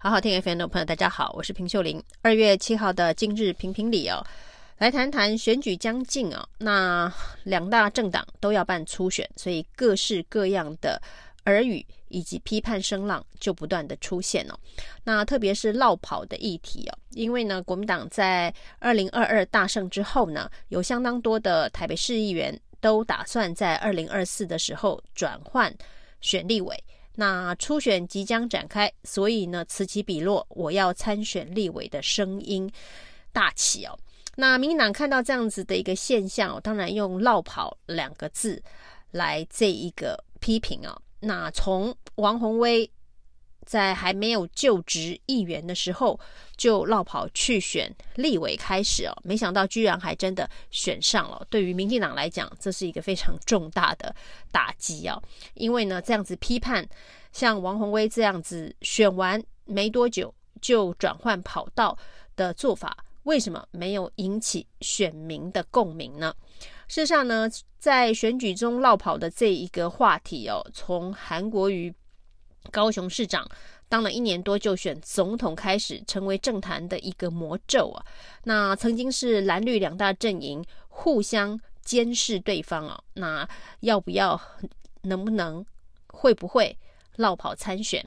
好好听 FM 的朋友，大家好，我是平秀玲。二月七号的今日评评理哦，来谈谈选举将近哦，那两大政党都要办初选，所以各式各样的耳语以及批判声浪就不断的出现哦。那特别是落跑的议题哦，因为呢，国民党在二零二二大胜之后呢，有相当多的台北市议员都打算在二零二四的时候转换选立委。那初选即将展开，所以呢，此起彼落，我要参选立委的声音大起哦。那民进党看到这样子的一个现象哦，当然用“落跑”两个字来这一个批评哦。那从王宏威。在还没有就职议员的时候，就落跑去选立委开始哦，没想到居然还真的选上了。对于民进党来讲，这是一个非常重大的打击哦。因为呢，这样子批判像王宏威这样子选完没多久就转换跑道的做法，为什么没有引起选民的共鸣呢？事实上呢，在选举中落跑的这一个话题哦，从韩国瑜。高雄市长当了一年多就选总统开始，成为政坛的一个魔咒啊。那曾经是蓝绿两大阵营互相监视对方啊。那要不要、能不能、会不会落跑参选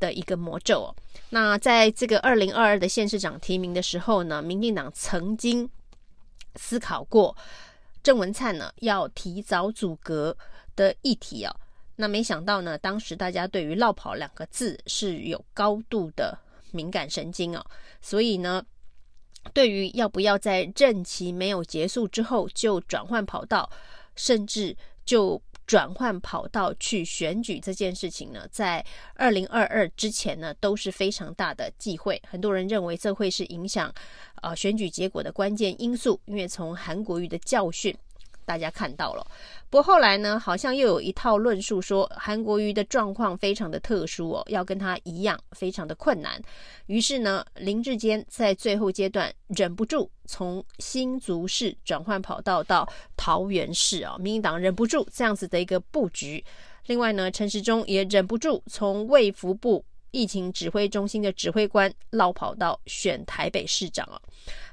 的一个魔咒啊。那在这个二零二二的县市长提名的时候呢，民进党曾经思考过郑文灿呢要提早组阁的议题啊。那没想到呢，当时大家对于“落跑”两个字是有高度的敏感神经哦，所以呢，对于要不要在任期没有结束之后就转换跑道，甚至就转换跑道去选举这件事情呢，在二零二二之前呢都是非常大的忌讳，很多人认为这会是影响呃选举结果的关键因素，因为从韩国瑜的教训。大家看到了，不过后来呢，好像又有一套论述说韩国瑜的状况非常的特殊哦，要跟他一样非常的困难。于是呢，林志坚在最后阶段忍不住从新竹市转换跑道到桃园市啊，民进党忍不住这样子的一个布局。另外呢，陈时中也忍不住从卫福部疫情指挥中心的指挥官落跑到选台北市长啊。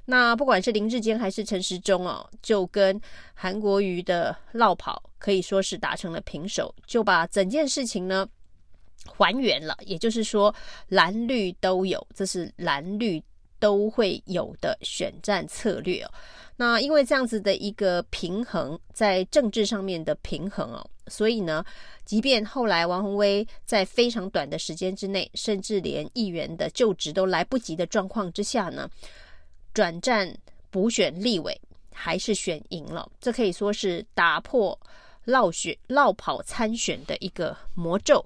那不管是林志坚还是陈时中哦，就跟韩国瑜的落跑可以说是达成了平手，就把整件事情呢还原了。也就是说，蓝绿都有，这是蓝绿都会有的选战策略哦。那因为这样子的一个平衡，在政治上面的平衡哦，所以呢，即便后来王宏威在非常短的时间之内，甚至连议员的就职都来不及的状况之下呢。转战补选立委还是选赢了，这可以说是打破落选落跑参选的一个魔咒。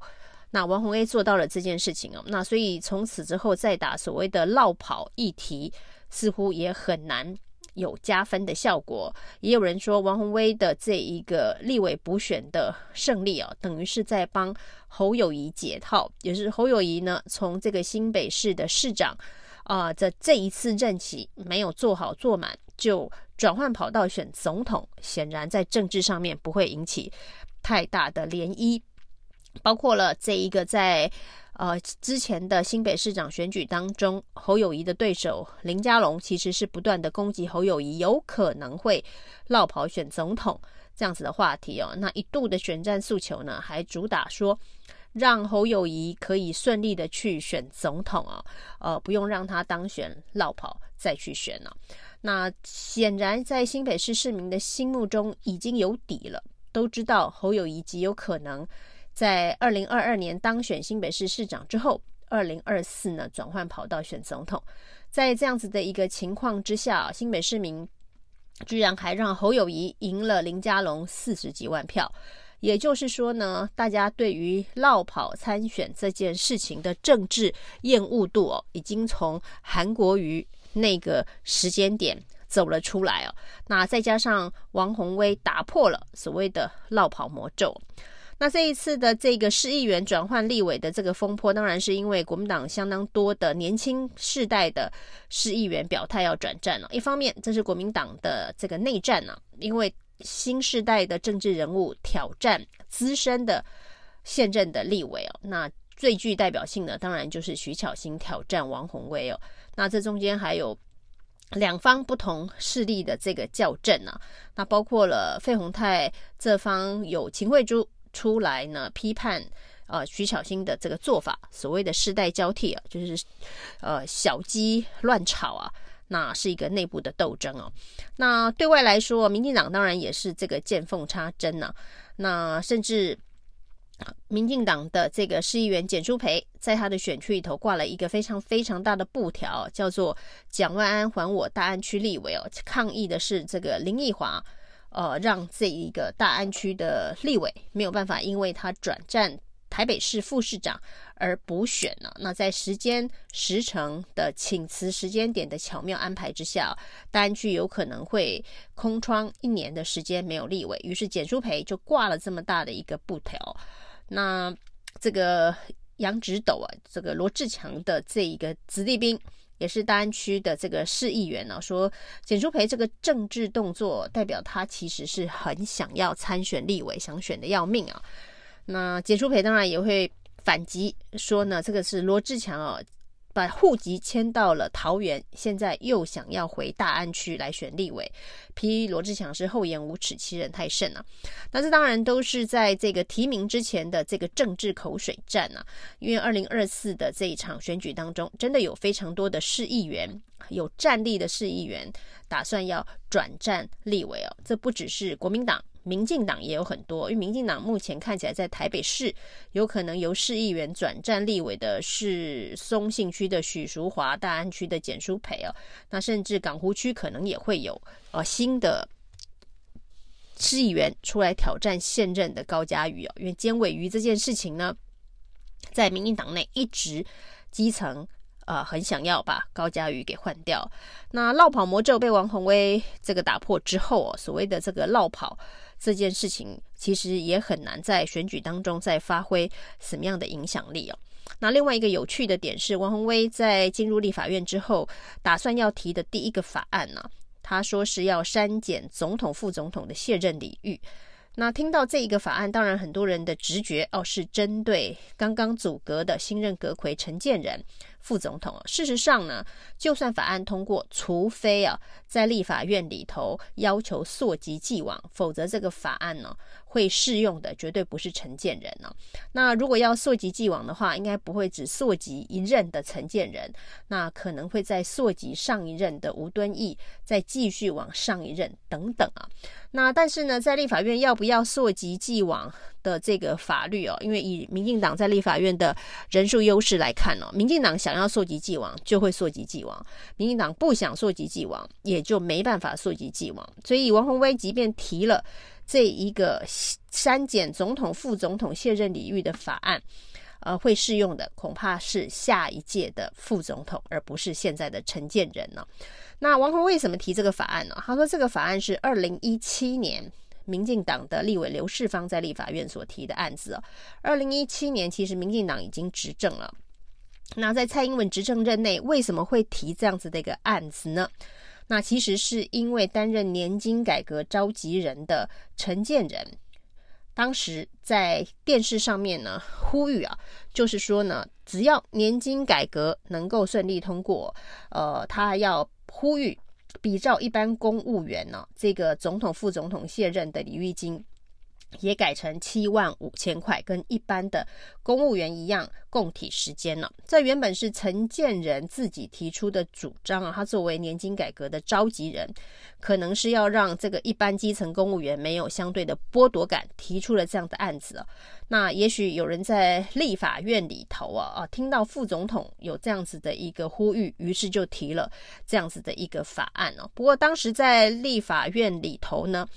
那王鸿薇做到了这件事情哦，那所以从此之后再打所谓的落跑议题，似乎也很难有加分的效果。也有人说，王鸿薇的这一个立委补选的胜利啊，等于是在帮侯友谊解套，也是侯友谊呢从这个新北市的市长。啊，这这一次任期没有做好做满，就转换跑道选总统，显然在政治上面不会引起太大的涟漪。包括了这一个在呃之前的新北市长选举当中，侯友宜的对手林佳龙其实是不断的攻击侯友宜有可能会落跑选总统这样子的话题哦。那一度的选战诉求呢，还主打说。让侯友宜可以顺利的去选总统啊，呃，不用让他当选落跑再去选了。那显然在新北市市民的心目中已经有底了，都知道侯友宜极有可能在二零二二年当选新北市市长之后，二零二四呢转换跑道选总统。在这样子的一个情况之下，新北市民居然还让侯友谊赢了林佳龙四十几万票。也就是说呢，大家对于落跑参选这件事情的政治厌恶度哦，已经从韩国瑜那个时间点走了出来哦。那再加上王鸿威打破了所谓的落跑魔咒，那这一次的这个市议员转换立委的这个风波，当然是因为国民党相当多的年轻世代的市议员表态要转战了。一方面，这是国民党的这个内战呢，因为。新时代的政治人物挑战资深的现任的立委哦，那最具代表性的当然就是徐巧芯挑战王鸿薇哦。那这中间还有两方不同势力的这个较阵啊，那包括了费鸿泰这方有秦慧珠出来呢批判呃徐巧芯的这个做法，所谓的世代交替啊，就是呃小鸡乱吵啊。那是一个内部的斗争哦。那对外来说，民进党当然也是这个见缝插针呐、啊。那甚至民进党的这个市议员简舒培，在他的选区里头挂了一个非常非常大的布条，叫做“蒋万安还我大安区立委”哦。抗议的是这个林奕华，呃，让这一个大安区的立委没有办法，因为他转战。台北市副市长而补选了，那在时间时程的请辞时间点的巧妙安排之下，大安区有可能会空窗一年的时间没有立委，于是简舒培就挂了这么大的一个布条。那这个杨植斗啊，这个罗志强的这一个子弟兵，也是大安区的这个市议员呢、说简淑培这个政治动作代表他其实是很想要参选立委，想选的要命啊。那简淑培当然也会反击说呢，这个是罗志强哦，把户籍迁到了桃园，现在又想要回大安区来选立委，批罗志强是厚颜无耻、欺人太甚啊！那这当然都是在这个提名之前的这个政治口水战啊，因为二零二四的这一场选举当中，真的有非常多的市议员，有战力的市议员打算要转战立委哦，这不只是国民党。民进党也有很多，因为民进党目前看起来在台北市有可能由市议员转战立委的是松信区的许淑华、大安区的简淑培哦，那甚至港湖区可能也会有呃新的市议员出来挑战现任的高嘉瑜哦，因为监委瑜这件事情呢，在民进党内一直基层呃很想要把高嘉瑜给换掉，那落跑魔咒被王鸿薇这个打破之后哦，所谓的这个落跑。这件事情其实也很难在选举当中再发挥什么样的影响力哦。那另外一个有趣的点是，王鸿薇在进入立法院之后，打算要提的第一个法案呢，他说是要删减总统、副总统的卸任礼遇。那听到这一个法案，当然很多人的直觉哦是针对刚刚组阁的新任阁揆陈建仁。副总统，事实上呢，就算法案通过，除非啊，在立法院里头要求溯及既往，否则这个法案呢，会适用的绝对不是承建仁呢。那如果要溯及既往的话，应该不会只溯及一任的承建人，那可能会再溯及上一任的吴敦义，再继续往上一任等等啊。那但是呢，在立法院要不要溯及既往的这个法律哦？因为以民进党在立法院的人数优势来看哦，民进党想要溯及既往就会溯及既往，民进党不想溯及既往也就没办法溯及既往。所以王宏威即便提了这一个删减总统、副总统卸任礼遇的法案，呃，会适用的恐怕是下一届的副总统，而不是现在的陈建仁呢。那王鸿为什么提这个法案呢？他说这个法案是二零一七年民进党的立委刘世芳在立法院所提的案子哦。二零一七年其实民进党已经执政了，那在蔡英文执政任内为什么会提这样子的一个案子呢？那其实是因为担任年金改革召集人的陈建仁，当时在电视上面呢呼吁啊，就是说呢，只要年金改革能够顺利通过，呃，他要。呼吁比照一般公务员呢，这个总统、副总统卸任的礼遇金也改成七万五千块，跟一般的公务员一样共体时间呢。这原本是陈建仁自己提出的主张啊，他作为年金改革的召集人，可能是要让这个一般基层公务员没有相对的剥夺感，提出了这样的案子啊。那也许有人在立法院里头啊啊，听到副总统有这样子的一个呼吁，于是就提了这样子的一个法案哦。不过当时在立法院里头呢，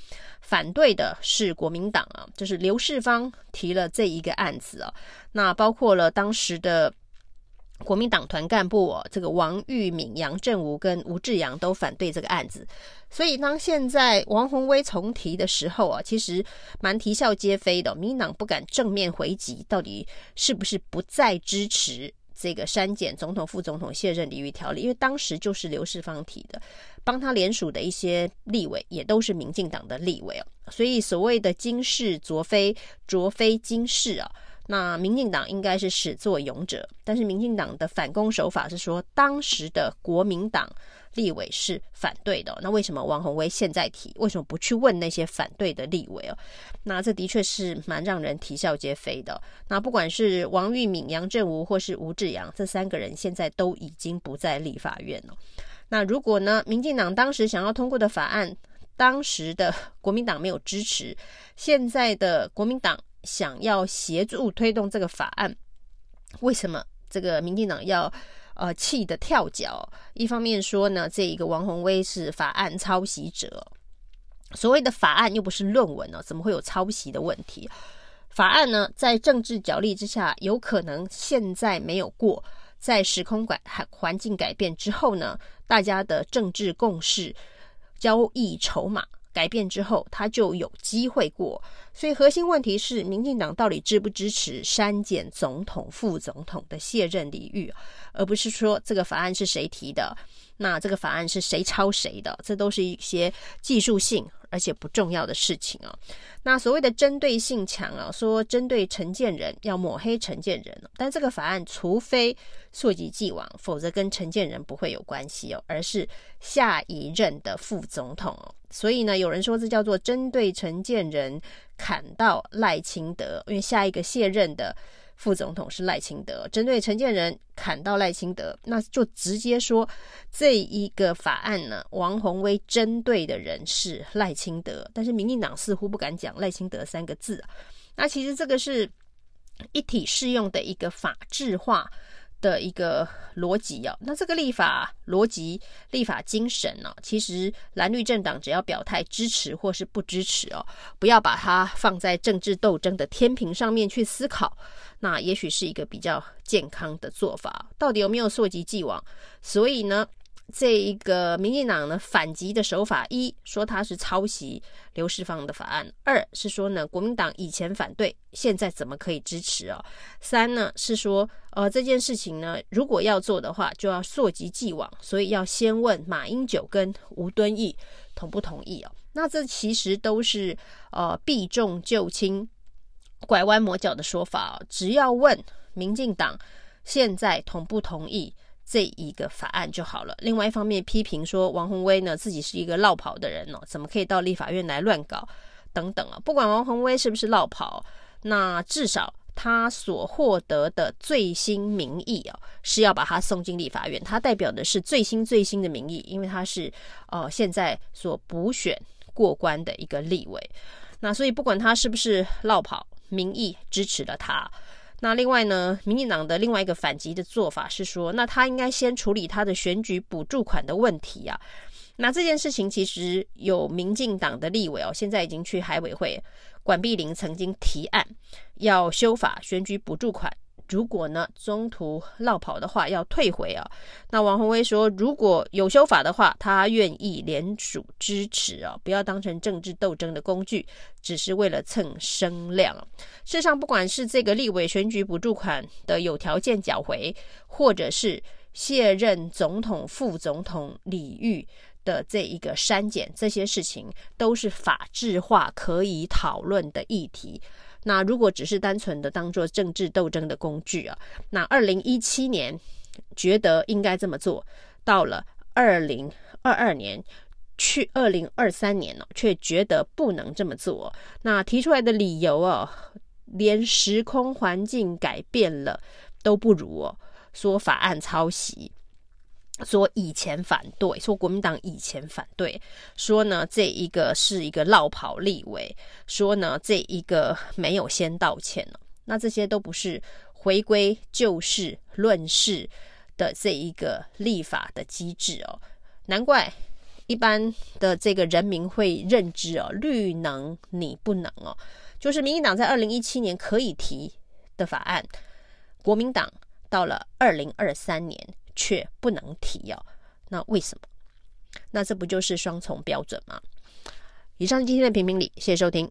反对的是国民党啊，就是刘世芳提了这一个案子啊。那包括了当当时的。国民党团干部哦，这个王玉敏、杨振武跟吴志阳都反对这个案子，所以当现在王宏威重提的时候啊，其实蛮啼笑皆非的。民党不敢正面回击，到底是不是不再支持这个删减总统、副总统卸任礼遇条例？因为当时就是刘世芳提的，帮他联署的一些立委也都是民进党的立委哦，所以所谓的惊世卓非，卓非惊世啊。那民进党应该是始作俑者，但是民进党的反攻手法是说，当时的国民党立委是反对的。那为什么王宏威现在提？为什么不去问那些反对的立委哦？那这的确是蛮让人啼笑皆非的。那不管是王玉敏、杨振武或是吴志阳这三个人，现在都已经不在立法院了。那如果呢，民进党当时想要通过的法案，当时的国民党没有支持，现在的国民党想要协助推动这个法案，为什么这个民进党要呃气得跳脚？一方面说呢，这一个王宏威是法案抄袭者，所谓的法案又不是论文呢，怎么会有抄袭的问题？法案呢，在政治角力之下，有可能现在没有过，在时空改环境改变之后呢，大家的政治共识。交易筹码改变之后，他就有机会过。所以核心问题是，民进党到底支不支持删减总统、副总统的卸任礼遇，而不是说这个法案是谁提的，那这个法案是谁抄谁的，这都是一些技术性而且不重要的事情啊。那所谓的针对性强啊，说针对陈建仁要抹黑陈建仁，但这个法案除非溯及既往，否则跟陈建仁不会有关系哦，而是下一任的副总统哦。所以呢，有人说这叫做针对陈建仁砍到赖清德，因为下一个卸任的。副总统是赖清德，针对陈建仁砍到赖清德，那就直接说这一个法案呢，王宏威针对的人是赖清德，但是民进党似乎不敢讲赖清德三个字。那其实这个是一体适用的一个法制化的一个逻辑哦，那这个立法逻辑、立法精神呢、哦，其实蓝绿政党只要表态支持或是不支持哦，不要把它放在政治斗争的天平上面去思考，那也许是一个比较健康的做法。到底有没有溯及既往？所以呢，这一个民进党呢反击的手法，一说他是抄袭刘世芳的法案；二是说呢国民党以前反对，现在怎么可以支持哦？三呢是说呃这件事情呢如果要做的话，就要溯及既往，所以要先问马英九跟吴敦义同不同意哦。那这其实都是呃避重就轻、拐弯抹角的说法哦。只要问民进党现在同不同意。这一个法案就好了。另外一方面批评说，王宏威呢自己是一个落跑的人哦，怎么可以到立法院来乱搞等等啊？不管王宏威是不是落跑，那至少他所获得的最新民意啊，是要把他送进立法院。他代表的是最新最新的民意，因为他是呃现在所补选过关的一个立委。那所以不管他是不是落跑，民意支持了他。那另外呢，民进党的另外一个反击的做法是说，那他应该先处理他的选举补助款的问题啊。那这件事情其实有民进党的立委哦，现在已经去海委会，管碧玲曾经提案要修法选举补助款。如果呢中途落跑的话，要退回啊。那王宏威说，如果有修法的话，他愿意联署支持啊，不要当成政治斗争的工具，只是为了蹭声量。事实上，不管是这个立委选举补助款的有条件缴回，或者是卸任总统、副总统李玉的这一个删减，这些事情都是法制化可以讨论的议题。那如果只是单纯的当做政治斗争的工具啊，那二零一七年觉得应该这么做，到了二零二二年去二零二三年呢，却觉得不能这么做。那提出来的理由哦，连时空环境改变了都不如哦，说法案抄袭。说以前反对，说国民党以前反对，说呢这一个是一个落跑立委，说呢这一个没有先道歉呢，那这些都不是回归就事论事的这一个立法的机制哦，难怪一般的这个人民会认知哦，绿能你不能哦，就是民进党在二零一七年可以提的法案，国民党到了二零二三年。却不能提哦，那为什么？那这不就是双重标准吗？以上今天的评评理，谢谢收听。